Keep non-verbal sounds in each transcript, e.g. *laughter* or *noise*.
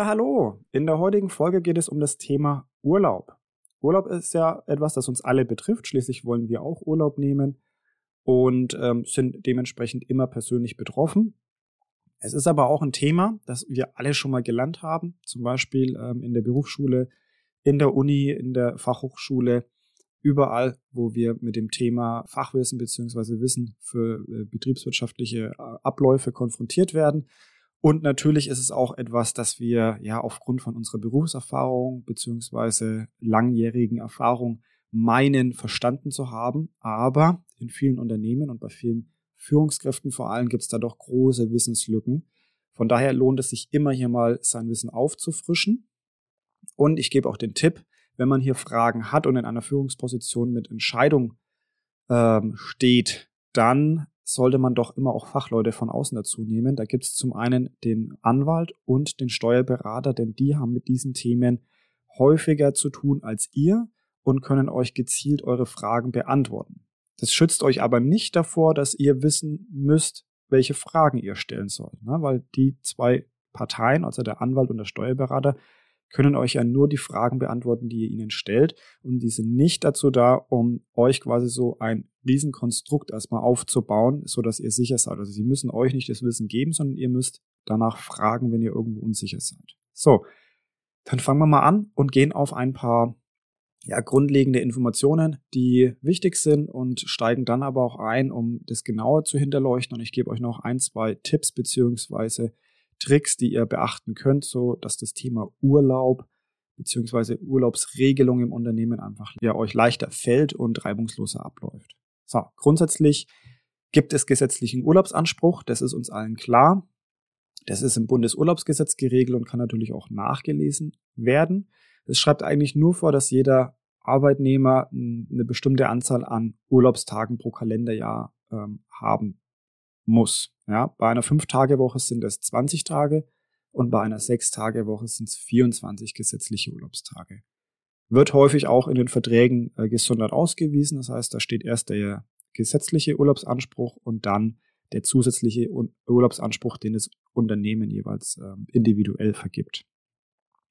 Ja, hallo. In der heutigen Folge geht es um das Thema Urlaub. Urlaub ist ja etwas, das uns alle betrifft. Schließlich wollen wir auch Urlaub nehmen und ähm, sind dementsprechend immer persönlich betroffen. Es ist aber auch ein Thema, das wir alle schon mal gelernt haben, zum Beispiel ähm, in der Berufsschule, in der Uni, in der Fachhochschule, überall, wo wir mit dem Thema Fachwissen beziehungsweise Wissen für äh, betriebswirtschaftliche äh, Abläufe konfrontiert werden. Und natürlich ist es auch etwas, das wir ja aufgrund von unserer Berufserfahrung beziehungsweise langjährigen Erfahrung meinen, verstanden zu haben. Aber in vielen Unternehmen und bei vielen Führungskräften vor allem gibt es da doch große Wissenslücken. Von daher lohnt es sich immer hier mal sein Wissen aufzufrischen. Und ich gebe auch den Tipp, wenn man hier Fragen hat und in einer Führungsposition mit Entscheidung ähm, steht, dann sollte man doch immer auch Fachleute von außen dazu nehmen. Da gibt es zum einen den Anwalt und den Steuerberater, denn die haben mit diesen Themen häufiger zu tun als ihr und können euch gezielt eure Fragen beantworten. Das schützt euch aber nicht davor, dass ihr wissen müsst, welche Fragen ihr stellen sollt, ne? weil die zwei Parteien, also der Anwalt und der Steuerberater, können euch ja nur die Fragen beantworten, die ihr ihnen stellt. Und die sind nicht dazu da, um euch quasi so ein Riesenkonstrukt erstmal aufzubauen, so dass ihr sicher seid. Also sie müssen euch nicht das Wissen geben, sondern ihr müsst danach fragen, wenn ihr irgendwo unsicher seid. So, dann fangen wir mal an und gehen auf ein paar ja, grundlegende Informationen, die wichtig sind und steigen dann aber auch ein, um das genauer zu hinterleuchten. Und ich gebe euch noch ein, zwei Tipps beziehungsweise Tricks, die ihr beachten könnt, so dass das Thema Urlaub beziehungsweise Urlaubsregelung im Unternehmen einfach ja euch leichter fällt und reibungsloser abläuft. So, grundsätzlich gibt es gesetzlichen Urlaubsanspruch, das ist uns allen klar. Das ist im Bundesurlaubsgesetz geregelt und kann natürlich auch nachgelesen werden. Es schreibt eigentlich nur vor, dass jeder Arbeitnehmer eine bestimmte Anzahl an Urlaubstagen pro Kalenderjahr ähm, haben muss. Ja, bei einer 5-Tage-Woche sind es 20 Tage und bei einer 6-Tage-Woche sind es 24 gesetzliche Urlaubstage. Wird häufig auch in den Verträgen äh, gesondert ausgewiesen. Das heißt, da steht erst der gesetzliche Urlaubsanspruch und dann der zusätzliche Urlaubsanspruch, den das Unternehmen jeweils äh, individuell vergibt.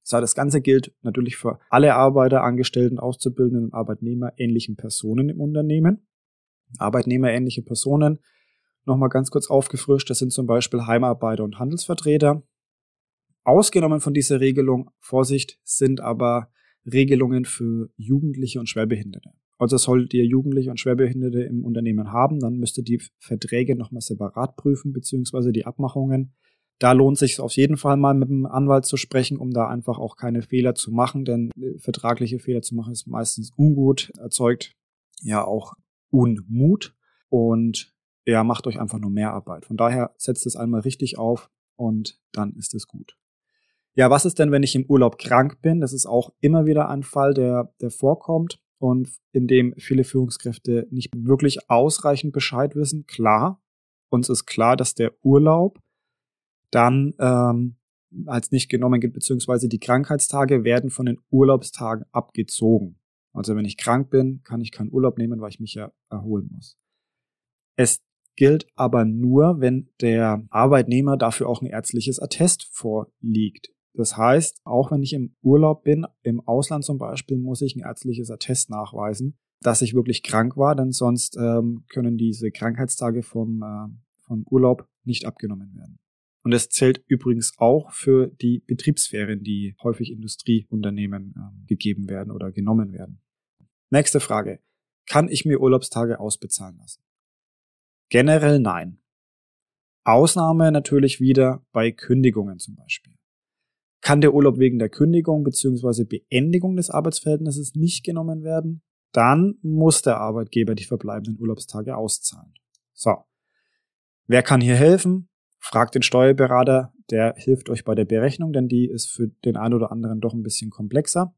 So, das Ganze gilt natürlich für alle Arbeiter, Angestellten, Auszubildenden und Arbeitnehmer ähnlichen Personen im Unternehmen. Arbeitnehmer ähnliche Personen nochmal ganz kurz aufgefrischt. Das sind zum Beispiel Heimarbeiter und Handelsvertreter. Ausgenommen von dieser Regelung, Vorsicht, sind aber Regelungen für Jugendliche und Schwerbehinderte. Also solltet ihr Jugendliche und Schwerbehinderte im Unternehmen haben, dann müsst ihr die Verträge nochmal separat prüfen, beziehungsweise die Abmachungen. Da lohnt sich auf jeden Fall mal mit dem Anwalt zu sprechen, um da einfach auch keine Fehler zu machen, denn äh, vertragliche Fehler zu machen ist meistens ungut, erzeugt ja auch Unmut und ja, macht euch einfach nur mehr Arbeit. Von daher setzt es einmal richtig auf und dann ist es gut. Ja, was ist denn, wenn ich im Urlaub krank bin? Das ist auch immer wieder ein Fall, der, der vorkommt und in dem viele Führungskräfte nicht wirklich ausreichend Bescheid wissen. Klar, uns ist klar, dass der Urlaub dann ähm, als nicht genommen gibt, beziehungsweise die Krankheitstage werden von den Urlaubstagen abgezogen. Also wenn ich krank bin, kann ich keinen Urlaub nehmen, weil ich mich ja erholen muss. Es gilt aber nur, wenn der Arbeitnehmer dafür auch ein ärztliches Attest vorliegt. Das heißt, auch wenn ich im Urlaub bin, im Ausland zum Beispiel, muss ich ein ärztliches Attest nachweisen, dass ich wirklich krank war, denn sonst ähm, können diese Krankheitstage vom, äh, vom Urlaub nicht abgenommen werden. Und das zählt übrigens auch für die Betriebsferien, die häufig Industrieunternehmen äh, gegeben werden oder genommen werden. Nächste Frage. Kann ich mir Urlaubstage ausbezahlen lassen? Generell nein. Ausnahme natürlich wieder bei Kündigungen zum Beispiel. Kann der Urlaub wegen der Kündigung bzw. Beendigung des Arbeitsverhältnisses nicht genommen werden, dann muss der Arbeitgeber die verbleibenden Urlaubstage auszahlen. So. Wer kann hier helfen? Fragt den Steuerberater, der hilft euch bei der Berechnung, denn die ist für den einen oder anderen doch ein bisschen komplexer.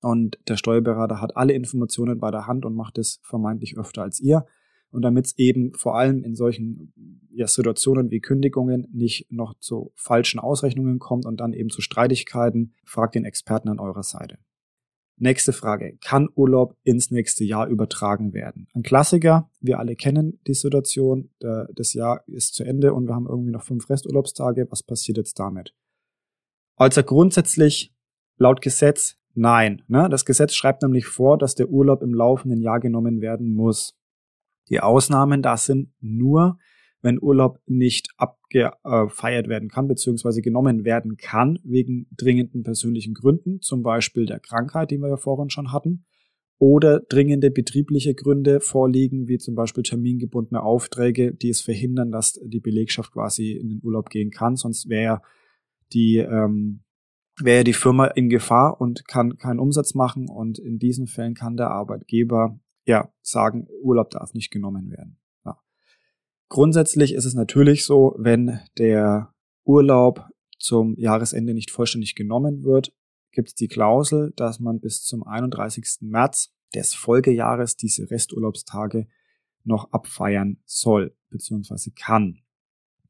Und der Steuerberater hat alle Informationen bei der Hand und macht es vermeintlich öfter als ihr. Und damit es eben vor allem in solchen ja, Situationen wie Kündigungen nicht noch zu falschen Ausrechnungen kommt und dann eben zu Streitigkeiten, fragt den Experten an eurer Seite. Nächste Frage. Kann Urlaub ins nächste Jahr übertragen werden? Ein Klassiker. Wir alle kennen die Situation. Das Jahr ist zu Ende und wir haben irgendwie noch fünf Resturlaubstage. Was passiert jetzt damit? Also grundsätzlich laut Gesetz nein. Ne? Das Gesetz schreibt nämlich vor, dass der Urlaub im laufenden Jahr genommen werden muss. Die Ausnahmen da sind nur, wenn Urlaub nicht abgefeiert werden kann, beziehungsweise genommen werden kann, wegen dringenden persönlichen Gründen, zum Beispiel der Krankheit, die wir ja vorhin schon hatten, oder dringende betriebliche Gründe vorliegen, wie zum Beispiel termingebundene Aufträge, die es verhindern, dass die Belegschaft quasi in den Urlaub gehen kann. Sonst wäre die ähm, wäre die Firma in Gefahr und kann keinen Umsatz machen. Und in diesen Fällen kann der Arbeitgeber ja sagen, Urlaub darf nicht genommen werden. Ja. Grundsätzlich ist es natürlich so, wenn der Urlaub zum Jahresende nicht vollständig genommen wird, gibt es die Klausel, dass man bis zum 31. März des Folgejahres diese Resturlaubstage noch abfeiern soll bzw. kann.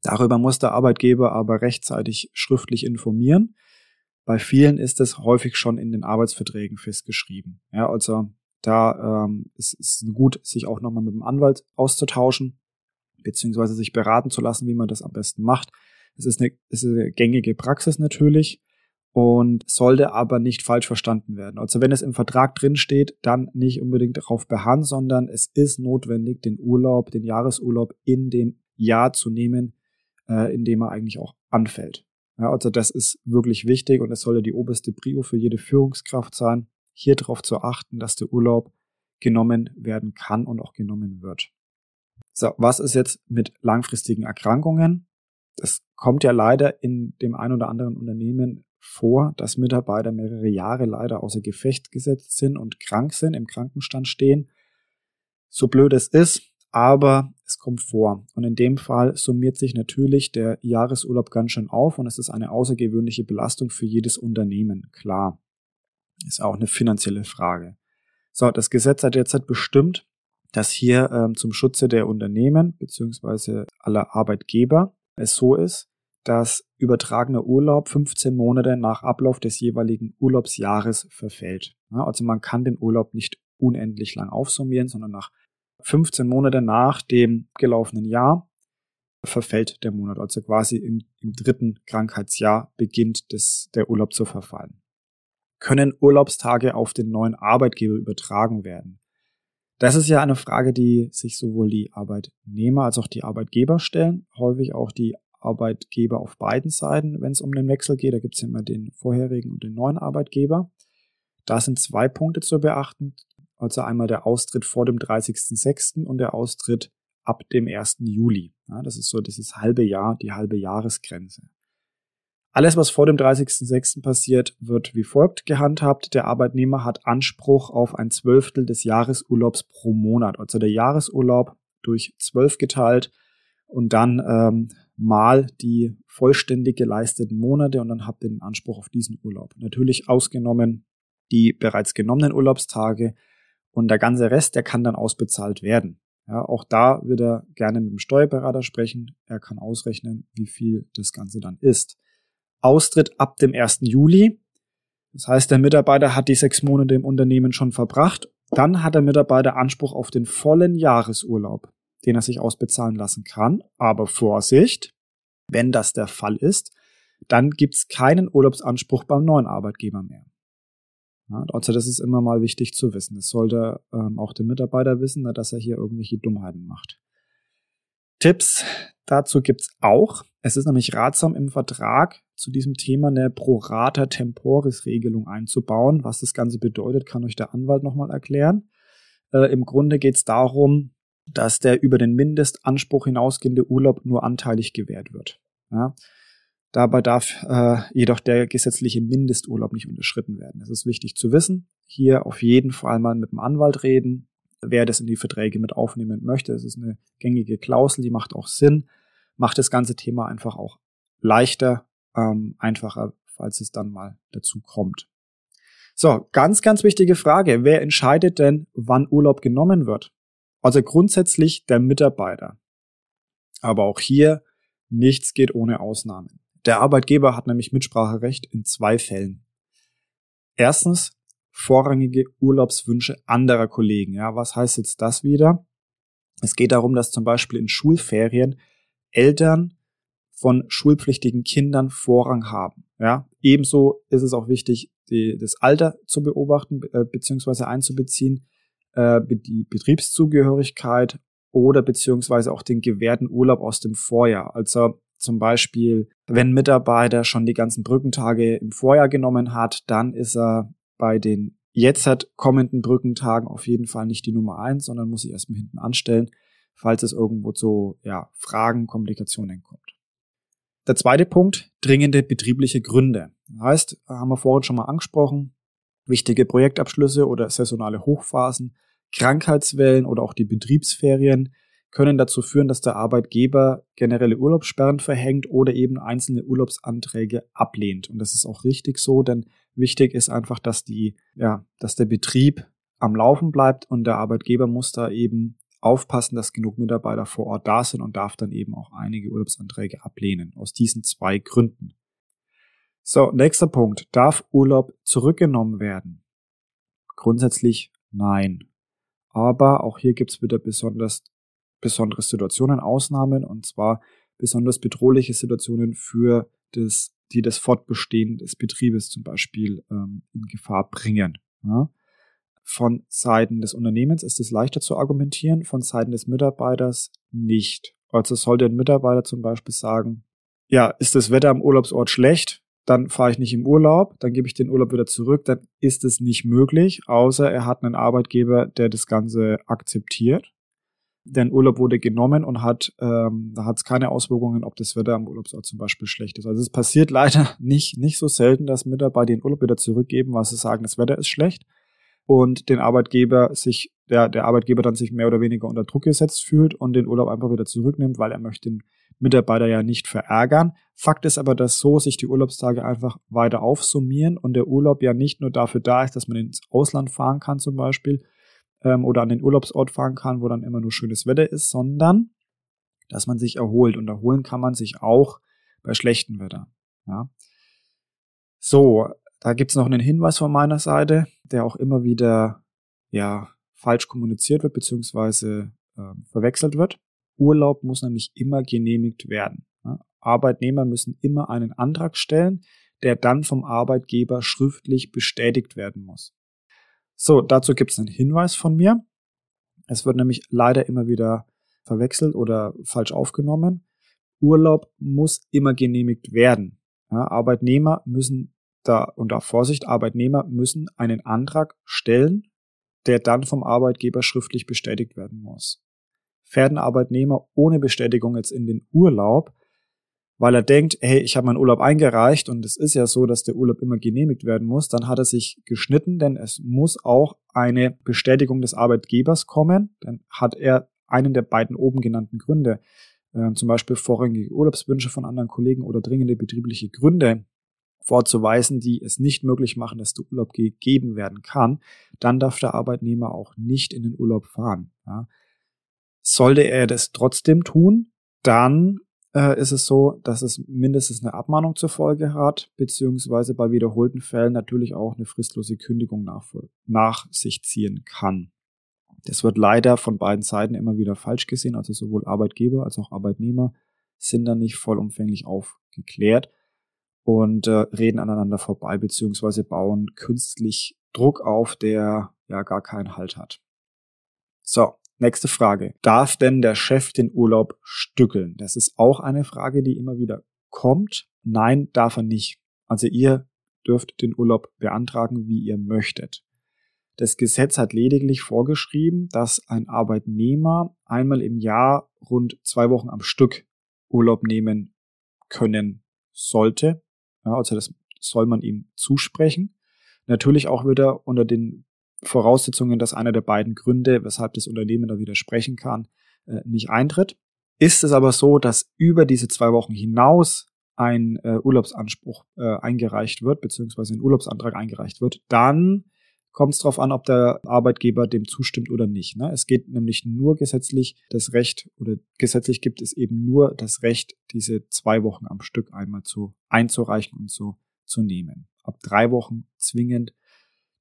Darüber muss der Arbeitgeber aber rechtzeitig schriftlich informieren. Bei vielen ist es häufig schon in den Arbeitsverträgen festgeschrieben. Ja, also da ähm, ist es gut, sich auch nochmal mit dem Anwalt auszutauschen, beziehungsweise sich beraten zu lassen, wie man das am besten macht. Es ist eine, ist eine gängige Praxis natürlich und sollte aber nicht falsch verstanden werden. Also wenn es im Vertrag drin steht, dann nicht unbedingt darauf beharren, sondern es ist notwendig, den Urlaub, den Jahresurlaub in dem Jahr zu nehmen, äh, in dem er eigentlich auch anfällt. Ja, also das ist wirklich wichtig und es sollte die oberste Prio für jede Führungskraft sein, hier darauf zu achten, dass der Urlaub genommen werden kann und auch genommen wird. So, was ist jetzt mit langfristigen Erkrankungen? Das kommt ja leider in dem ein oder anderen Unternehmen vor, dass Mitarbeiter mehrere Jahre leider außer Gefecht gesetzt sind und krank sind, im Krankenstand stehen. So blöd es ist, aber es kommt vor. Und in dem Fall summiert sich natürlich der Jahresurlaub ganz schön auf und es ist eine außergewöhnliche Belastung für jedes Unternehmen, klar. Ist auch eine finanzielle Frage. So, das Gesetz hat jetzt bestimmt, dass hier ähm, zum Schutze der Unternehmen beziehungsweise aller Arbeitgeber es so ist, dass übertragener Urlaub 15 Monate nach Ablauf des jeweiligen Urlaubsjahres verfällt. Ja, also man kann den Urlaub nicht unendlich lang aufsummieren, sondern nach 15 Monate nach dem gelaufenen Jahr verfällt der Monat. Also quasi im, im dritten Krankheitsjahr beginnt das, der Urlaub zu verfallen. Können Urlaubstage auf den neuen Arbeitgeber übertragen werden? Das ist ja eine Frage, die sich sowohl die Arbeitnehmer als auch die Arbeitgeber stellen, häufig auch die Arbeitgeber auf beiden Seiten, wenn es um den Wechsel geht. Da gibt es immer den vorherigen und den neuen Arbeitgeber. Da sind zwei Punkte zu beachten. Also einmal der Austritt vor dem 30.06. und der Austritt ab dem 1. Juli. Ja, das ist so dieses halbe Jahr, die halbe Jahresgrenze. Alles, was vor dem 30.06. passiert, wird wie folgt gehandhabt. Der Arbeitnehmer hat Anspruch auf ein Zwölftel des Jahresurlaubs pro Monat. Also der Jahresurlaub durch zwölf geteilt und dann ähm, mal die vollständig geleisteten Monate und dann habt ihr den Anspruch auf diesen Urlaub. Natürlich ausgenommen die bereits genommenen Urlaubstage und der ganze Rest, der kann dann ausbezahlt werden. Ja, auch da wird er gerne mit dem Steuerberater sprechen. Er kann ausrechnen, wie viel das Ganze dann ist. Austritt ab dem 1. Juli. Das heißt, der Mitarbeiter hat die sechs Monate im Unternehmen schon verbracht. Dann hat der Mitarbeiter Anspruch auf den vollen Jahresurlaub den er sich ausbezahlen lassen kann. Aber Vorsicht, wenn das der Fall ist, dann gibt's keinen Urlaubsanspruch beim neuen Arbeitgeber mehr. Also das ist immer mal wichtig zu wissen. Das sollte ähm, auch der Mitarbeiter wissen, ne, dass er hier irgendwelche Dummheiten macht. Tipps dazu gibt's auch. Es ist nämlich ratsam im Vertrag zu diesem Thema eine Pro Rata Temporis Regelung einzubauen. Was das Ganze bedeutet, kann euch der Anwalt nochmal erklären. Äh, Im Grunde geht's darum, dass der über den Mindestanspruch hinausgehende Urlaub nur anteilig gewährt wird. Ja. Dabei darf äh, jedoch der gesetzliche Mindesturlaub nicht unterschritten werden. Das ist wichtig zu wissen. Hier auf jeden Fall mal mit dem Anwalt reden, wer das in die Verträge mit aufnehmen möchte. Das ist eine gängige Klausel, die macht auch Sinn, macht das ganze Thema einfach auch leichter, ähm, einfacher, falls es dann mal dazu kommt. So, ganz, ganz wichtige Frage. Wer entscheidet denn, wann Urlaub genommen wird? Also grundsätzlich der Mitarbeiter. Aber auch hier nichts geht ohne Ausnahmen. Der Arbeitgeber hat nämlich Mitspracherecht in zwei Fällen. Erstens vorrangige Urlaubswünsche anderer Kollegen. Ja, was heißt jetzt das wieder? Es geht darum, dass zum Beispiel in Schulferien Eltern von schulpflichtigen Kindern Vorrang haben. Ja, ebenso ist es auch wichtig, die, das Alter zu beobachten äh, bzw. einzubeziehen, äh, die Betriebszugehörigkeit oder beziehungsweise auch den gewährten Urlaub aus dem Vorjahr. Also zum Beispiel, wenn Mitarbeiter schon die ganzen Brückentage im Vorjahr genommen hat, dann ist er bei den jetzt hat kommenden Brückentagen auf jeden Fall nicht die Nummer eins, sondern muss sich erstmal hinten anstellen, falls es irgendwo zu ja, Fragen, Komplikationen kommt. Der zweite Punkt, dringende betriebliche Gründe. Das heißt, haben wir vorhin schon mal angesprochen, wichtige Projektabschlüsse oder saisonale Hochphasen, Krankheitswellen oder auch die Betriebsferien können dazu führen, dass der Arbeitgeber generelle Urlaubssperren verhängt oder eben einzelne Urlaubsanträge ablehnt. Und das ist auch richtig so, denn wichtig ist einfach, dass die, ja, dass der Betrieb am Laufen bleibt und der Arbeitgeber muss da eben aufpassen, dass genug Mitarbeiter vor Ort da sind und darf dann eben auch einige Urlaubsanträge ablehnen. Aus diesen zwei Gründen. So, nächster Punkt. Darf Urlaub zurückgenommen werden? Grundsätzlich nein. Aber auch hier gibt's wieder besonders besondere Situationen, Ausnahmen und zwar besonders bedrohliche Situationen für das, die das Fortbestehen des Betriebes zum Beispiel ähm, in Gefahr bringen. Ja? Von Seiten des Unternehmens ist es leichter zu argumentieren, von Seiten des Mitarbeiters nicht. Also sollte ein Mitarbeiter zum Beispiel sagen, ja, ist das Wetter am Urlaubsort schlecht, dann fahre ich nicht im Urlaub, dann gebe ich den Urlaub wieder zurück, dann ist es nicht möglich, außer er hat einen Arbeitgeber, der das Ganze akzeptiert denn Urlaub wurde genommen und hat, ähm, da hat es keine Auswirkungen, ob das Wetter am Urlaubsort zum Beispiel schlecht ist. Also es passiert *laughs* leider nicht, nicht so selten, dass Mitarbeiter den Urlaub wieder zurückgeben, weil sie sagen, das Wetter ist schlecht und den Arbeitgeber sich, der, der Arbeitgeber dann sich mehr oder weniger unter Druck gesetzt fühlt und den Urlaub einfach wieder zurücknimmt, weil er möchte den Mitarbeiter ja nicht verärgern. Fakt ist aber, dass so sich die Urlaubstage einfach weiter aufsummieren und der Urlaub ja nicht nur dafür da ist, dass man ins Ausland fahren kann zum Beispiel, ähm, oder an den Urlaubsort fahren kann, wo dann immer nur schönes Wetter ist, sondern dass man sich erholt. Und erholen kann man sich auch bei schlechtem Wetter. Ja. So, da gibt's noch einen Hinweis von meiner Seite, der auch immer wieder ja falsch kommuniziert wird beziehungsweise äh, verwechselt wird. Urlaub muss nämlich immer genehmigt werden. Ja. Arbeitnehmer müssen immer einen Antrag stellen, der dann vom Arbeitgeber schriftlich bestätigt werden muss. So, dazu gibt es einen Hinweis von mir. Es wird nämlich leider immer wieder verwechselt oder falsch aufgenommen. Urlaub muss immer genehmigt werden. Ja, Arbeitnehmer müssen da unter Vorsicht, Arbeitnehmer müssen einen Antrag stellen, der dann vom Arbeitgeber schriftlich bestätigt werden muss. Fährt ein Arbeitnehmer ohne Bestätigung jetzt in den Urlaub, weil er denkt, hey, ich habe meinen Urlaub eingereicht und es ist ja so, dass der Urlaub immer genehmigt werden muss, dann hat er sich geschnitten, denn es muss auch eine Bestätigung des Arbeitgebers kommen. Dann hat er einen der beiden oben genannten Gründe, äh, zum Beispiel vorrangige Urlaubswünsche von anderen Kollegen oder dringende betriebliche Gründe vorzuweisen, die es nicht möglich machen, dass der Urlaub gegeben werden kann, dann darf der Arbeitnehmer auch nicht in den Urlaub fahren. Ja. Sollte er das trotzdem tun, dann äh, ist es so, dass es mindestens eine Abmahnung zur Folge hat, beziehungsweise bei wiederholten Fällen natürlich auch eine fristlose Kündigung nach, nach sich ziehen kann. Das wird leider von beiden Seiten immer wieder falsch gesehen, also sowohl Arbeitgeber als auch Arbeitnehmer sind da nicht vollumfänglich aufgeklärt und äh, reden aneinander vorbei, beziehungsweise bauen künstlich Druck auf, der ja gar keinen Halt hat. So, Nächste Frage. Darf denn der Chef den Urlaub stückeln? Das ist auch eine Frage, die immer wieder kommt. Nein, darf er nicht. Also ihr dürft den Urlaub beantragen, wie ihr möchtet. Das Gesetz hat lediglich vorgeschrieben, dass ein Arbeitnehmer einmal im Jahr rund zwei Wochen am Stück Urlaub nehmen können sollte. Ja, also das soll man ihm zusprechen. Natürlich auch wieder unter den Voraussetzungen, dass einer der beiden Gründe, weshalb das Unternehmen da widersprechen kann, äh, nicht eintritt. Ist es aber so, dass über diese zwei Wochen hinaus ein äh, Urlaubsanspruch äh, eingereicht wird, beziehungsweise ein Urlaubsantrag eingereicht wird, dann kommt es darauf an, ob der Arbeitgeber dem zustimmt oder nicht. Ne? Es geht nämlich nur gesetzlich das Recht oder gesetzlich gibt es eben nur das Recht, diese zwei Wochen am Stück einmal zu einzureichen und so zu nehmen. Ab drei Wochen zwingend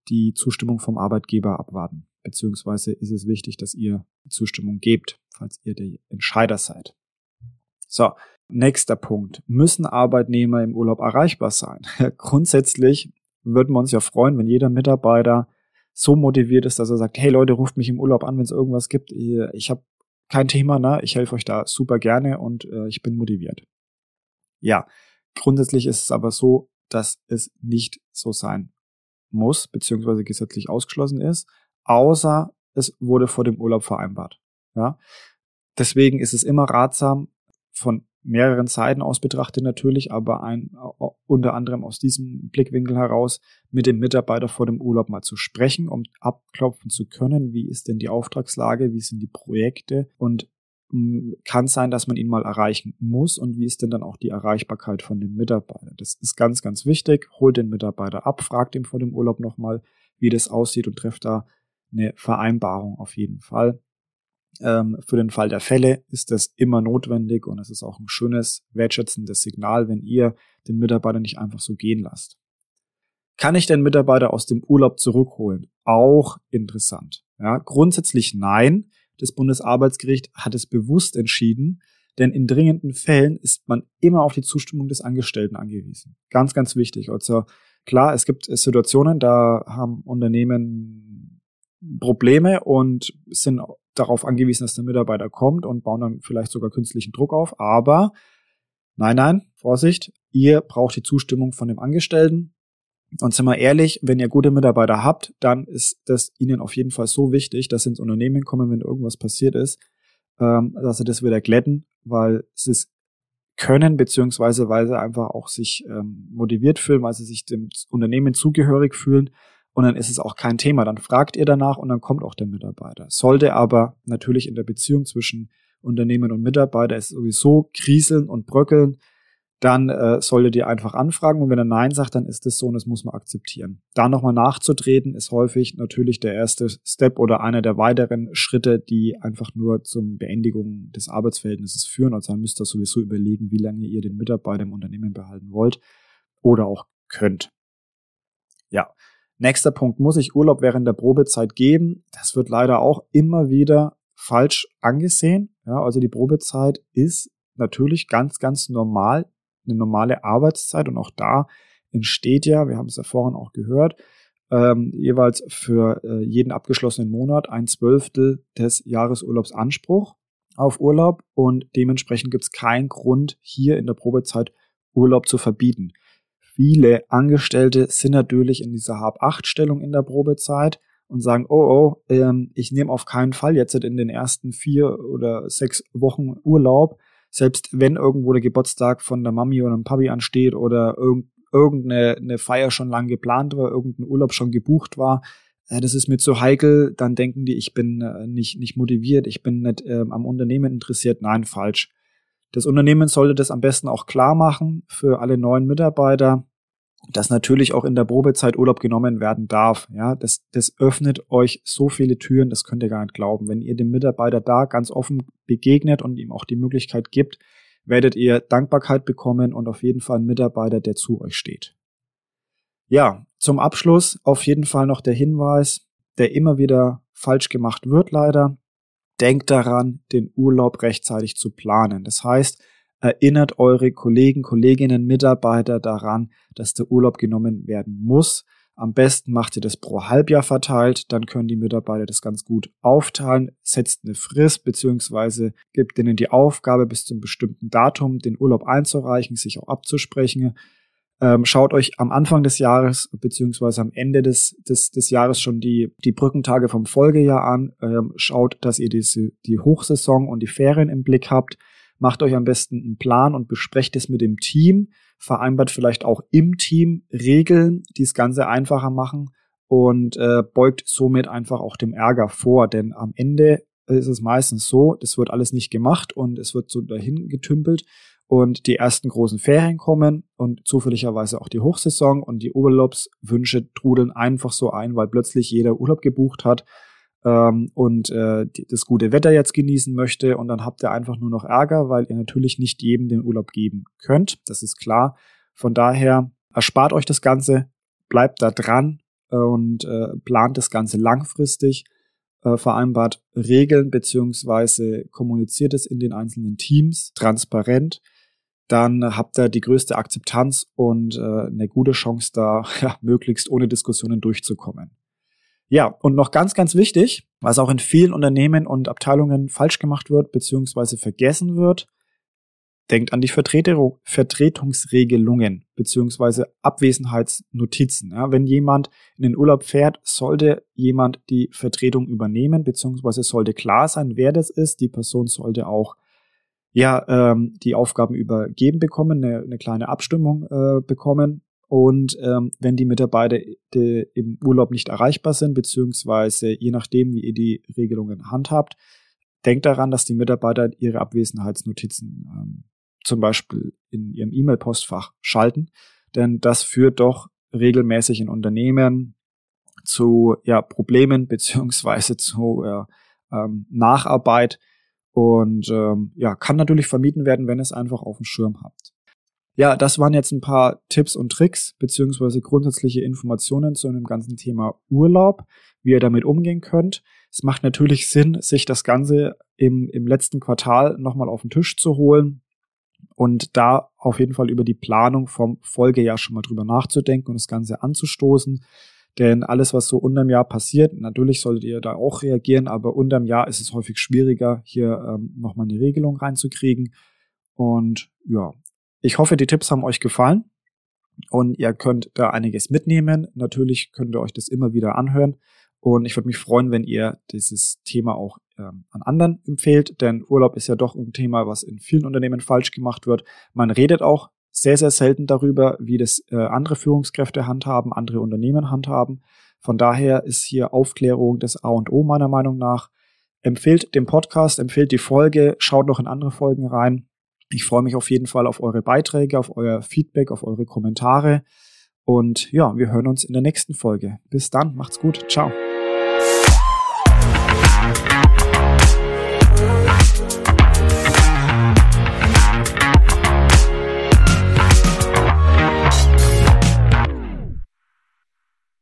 die Zustimmung vom Arbeitgeber abwarten. Beziehungsweise ist es wichtig, dass ihr Zustimmung gebt, falls ihr der Entscheider seid. So, Nächster Punkt. Müssen Arbeitnehmer im Urlaub erreichbar sein? *laughs* Grundsätzlich würden wir uns ja freuen, wenn jeder Mitarbeiter so motiviert ist, dass er sagt, hey Leute, ruft mich im Urlaub an, wenn es irgendwas gibt. Ich habe kein Thema, ne? Ich helfe euch da super gerne und äh, ich bin motiviert. Ja, grundsätzlich ist es aber so, dass es nicht so sein muss, beziehungsweise gesetzlich ausgeschlossen ist, außer es wurde vor dem Urlaub vereinbart. Ja, deswegen ist es immer ratsam, von mehreren Seiten aus betrachtet natürlich, aber ein, unter anderem aus diesem Blickwinkel heraus mit dem Mitarbeiter vor dem Urlaub mal zu sprechen, um abklopfen zu können, wie ist denn die Auftragslage, wie sind die Projekte und hm, kann sein, dass man ihn mal erreichen muss und wie ist denn dann auch die Erreichbarkeit von dem Mitarbeiter. Das ist ganz, ganz wichtig. Holt den Mitarbeiter ab, fragt ihn vor dem Urlaub nochmal, wie das aussieht und trifft da eine Vereinbarung auf jeden Fall. Ähm, für den Fall der Fälle ist das immer notwendig und es ist auch ein schönes, wertschätzendes Signal, wenn ihr den Mitarbeiter nicht einfach so gehen lasst. Kann ich den Mitarbeiter aus dem Urlaub zurückholen? Auch interessant. Ja, grundsätzlich nein. Das Bundesarbeitsgericht hat es bewusst entschieden, denn in dringenden Fällen ist man immer auf die Zustimmung des Angestellten angewiesen. Ganz, ganz wichtig. Also klar, es gibt Situationen, da haben Unternehmen Probleme und sind darauf angewiesen, dass der Mitarbeiter kommt und bauen dann vielleicht sogar künstlichen Druck auf. Aber nein, nein, Vorsicht, ihr braucht die Zustimmung von dem Angestellten. Und sind wir ehrlich, wenn ihr gute Mitarbeiter habt, dann ist das ihnen auf jeden Fall so wichtig, dass sie ins Unternehmen kommen, wenn irgendwas passiert ist, ähm, dass sie das wieder glätten, weil sie es können, beziehungsweise weil sie einfach auch sich ähm, motiviert fühlen, weil sie sich dem Unternehmen zugehörig fühlen und dann ist es auch kein Thema. Dann fragt ihr danach und dann kommt auch der Mitarbeiter. Sollte aber natürlich in der Beziehung zwischen Unternehmen und Mitarbeiter es sowieso kriseln und bröckeln, dann äh, solltet ihr einfach anfragen und wenn er Nein sagt, dann ist es so und das muss man akzeptieren. Da nochmal nachzutreten ist häufig natürlich der erste Step oder einer der weiteren Schritte, die einfach nur zum Beendigung des Arbeitsverhältnisses führen. Also dann müsst ihr sowieso überlegen, wie lange ihr den Mitarbeiter im Unternehmen behalten wollt oder auch könnt. Ja, Nächster Punkt, muss ich Urlaub während der Probezeit geben? Das wird leider auch immer wieder falsch angesehen. Ja, also die Probezeit ist natürlich ganz, ganz normal, eine normale Arbeitszeit und auch da entsteht ja, wir haben es ja vorhin auch gehört, ähm, jeweils für äh, jeden abgeschlossenen Monat ein Zwölftel des Jahresurlaubs Anspruch auf Urlaub und dementsprechend gibt es keinen Grund, hier in der Probezeit Urlaub zu verbieten. Viele Angestellte sind natürlich in dieser Hab-8-Stellung in der Probezeit und sagen, oh, oh, ähm, ich nehme auf keinen Fall jetzt in den ersten vier oder sechs Wochen Urlaub, selbst wenn irgendwo der Geburtstag von der Mami oder dem Papi ansteht oder irgend, irgendeine Feier schon lang geplant war, irgendein Urlaub schon gebucht war, äh, das ist mir zu heikel, dann denken die, ich bin äh, nicht, nicht motiviert, ich bin nicht äh, am Unternehmen interessiert. Nein, falsch. Das Unternehmen sollte das am besten auch klar machen für alle neuen Mitarbeiter, dass natürlich auch in der Probezeit Urlaub genommen werden darf. Ja, das, das öffnet euch so viele Türen, das könnt ihr gar nicht glauben. Wenn ihr dem Mitarbeiter da ganz offen begegnet und ihm auch die Möglichkeit gibt, werdet ihr Dankbarkeit bekommen und auf jeden Fall einen Mitarbeiter, der zu euch steht. Ja, zum Abschluss auf jeden Fall noch der Hinweis, der immer wieder falsch gemacht wird leider denkt daran, den Urlaub rechtzeitig zu planen. Das heißt, erinnert eure Kollegen, Kolleginnen, Mitarbeiter daran, dass der Urlaub genommen werden muss. Am besten macht ihr das pro Halbjahr verteilt, dann können die Mitarbeiter das ganz gut aufteilen, setzt eine Frist beziehungsweise gibt ihnen die Aufgabe bis zum bestimmten Datum den Urlaub einzureichen, sich auch abzusprechen ähm, schaut euch am Anfang des Jahres beziehungsweise am Ende des, des, des Jahres schon die, die Brückentage vom Folgejahr an. Ähm, schaut, dass ihr diese, die Hochsaison und die Ferien im Blick habt. Macht euch am besten einen Plan und besprecht es mit dem Team. Vereinbart vielleicht auch im Team Regeln, die das Ganze einfacher machen und äh, beugt somit einfach auch dem Ärger vor. Denn am Ende ist es meistens so, das wird alles nicht gemacht und es wird so dahin getümpelt und die ersten großen Ferien kommen und zufälligerweise auch die Hochsaison und die Urlaubswünsche trudeln einfach so ein, weil plötzlich jeder Urlaub gebucht hat ähm, und äh, das gute Wetter jetzt genießen möchte und dann habt ihr einfach nur noch Ärger, weil ihr natürlich nicht jedem den Urlaub geben könnt, das ist klar. Von daher erspart euch das Ganze, bleibt da dran und äh, plant das Ganze langfristig äh, vereinbart Regeln beziehungsweise kommuniziert es in den einzelnen Teams transparent dann habt ihr die größte Akzeptanz und äh, eine gute Chance, da *laughs* ja, möglichst ohne Diskussionen durchzukommen. Ja, und noch ganz, ganz wichtig, was auch in vielen Unternehmen und Abteilungen falsch gemacht wird, beziehungsweise vergessen wird, denkt an die Vertretung, Vertretungsregelungen beziehungsweise Abwesenheitsnotizen. Ja, wenn jemand in den Urlaub fährt, sollte jemand die Vertretung übernehmen, beziehungsweise sollte klar sein, wer das ist. Die Person sollte auch ja ähm, die Aufgaben übergeben bekommen, eine, eine kleine Abstimmung äh, bekommen. Und ähm, wenn die Mitarbeiter die im Urlaub nicht erreichbar sind, beziehungsweise je nachdem, wie ihr die Regelungen handhabt, denkt daran, dass die Mitarbeiter ihre Abwesenheitsnotizen ähm, zum Beispiel in ihrem E-Mail-Postfach schalten, denn das führt doch regelmäßig in Unternehmen zu ja, Problemen *laughs* beziehungsweise zu äh, ähm, Nacharbeit und ähm, ja, kann natürlich vermieden werden, wenn es einfach auf dem Schirm habt. Ja, das waren jetzt ein paar Tipps und Tricks beziehungsweise grundsätzliche Informationen zu einem ganzen Thema Urlaub, wie ihr damit umgehen könnt. Es macht natürlich Sinn, sich das Ganze im, im letzten Quartal nochmal auf den Tisch zu holen und da auf jeden Fall über die Planung vom Folgejahr schon mal drüber nachzudenken und das Ganze anzustoßen. Denn alles, was so unterm Jahr passiert, natürlich solltet ihr da auch reagieren, aber unterm Jahr ist es häufig schwieriger, hier ähm, nochmal eine Regelung reinzukriegen. Und ja, ich hoffe, die Tipps haben euch gefallen und ihr könnt da einiges mitnehmen. Natürlich könnt ihr euch das immer wieder anhören. Und ich würde mich freuen, wenn ihr dieses Thema auch ähm, an anderen empfehlt, denn Urlaub ist ja doch ein Thema, was in vielen Unternehmen falsch gemacht wird. Man redet auch sehr, sehr selten darüber, wie das äh, andere Führungskräfte handhaben, andere Unternehmen handhaben. Von daher ist hier Aufklärung das A und O meiner Meinung nach. Empfehlt den Podcast, empfehlt die Folge, schaut noch in andere Folgen rein. Ich freue mich auf jeden Fall auf eure Beiträge, auf euer Feedback, auf eure Kommentare. Und ja, wir hören uns in der nächsten Folge. Bis dann, macht's gut, ciao.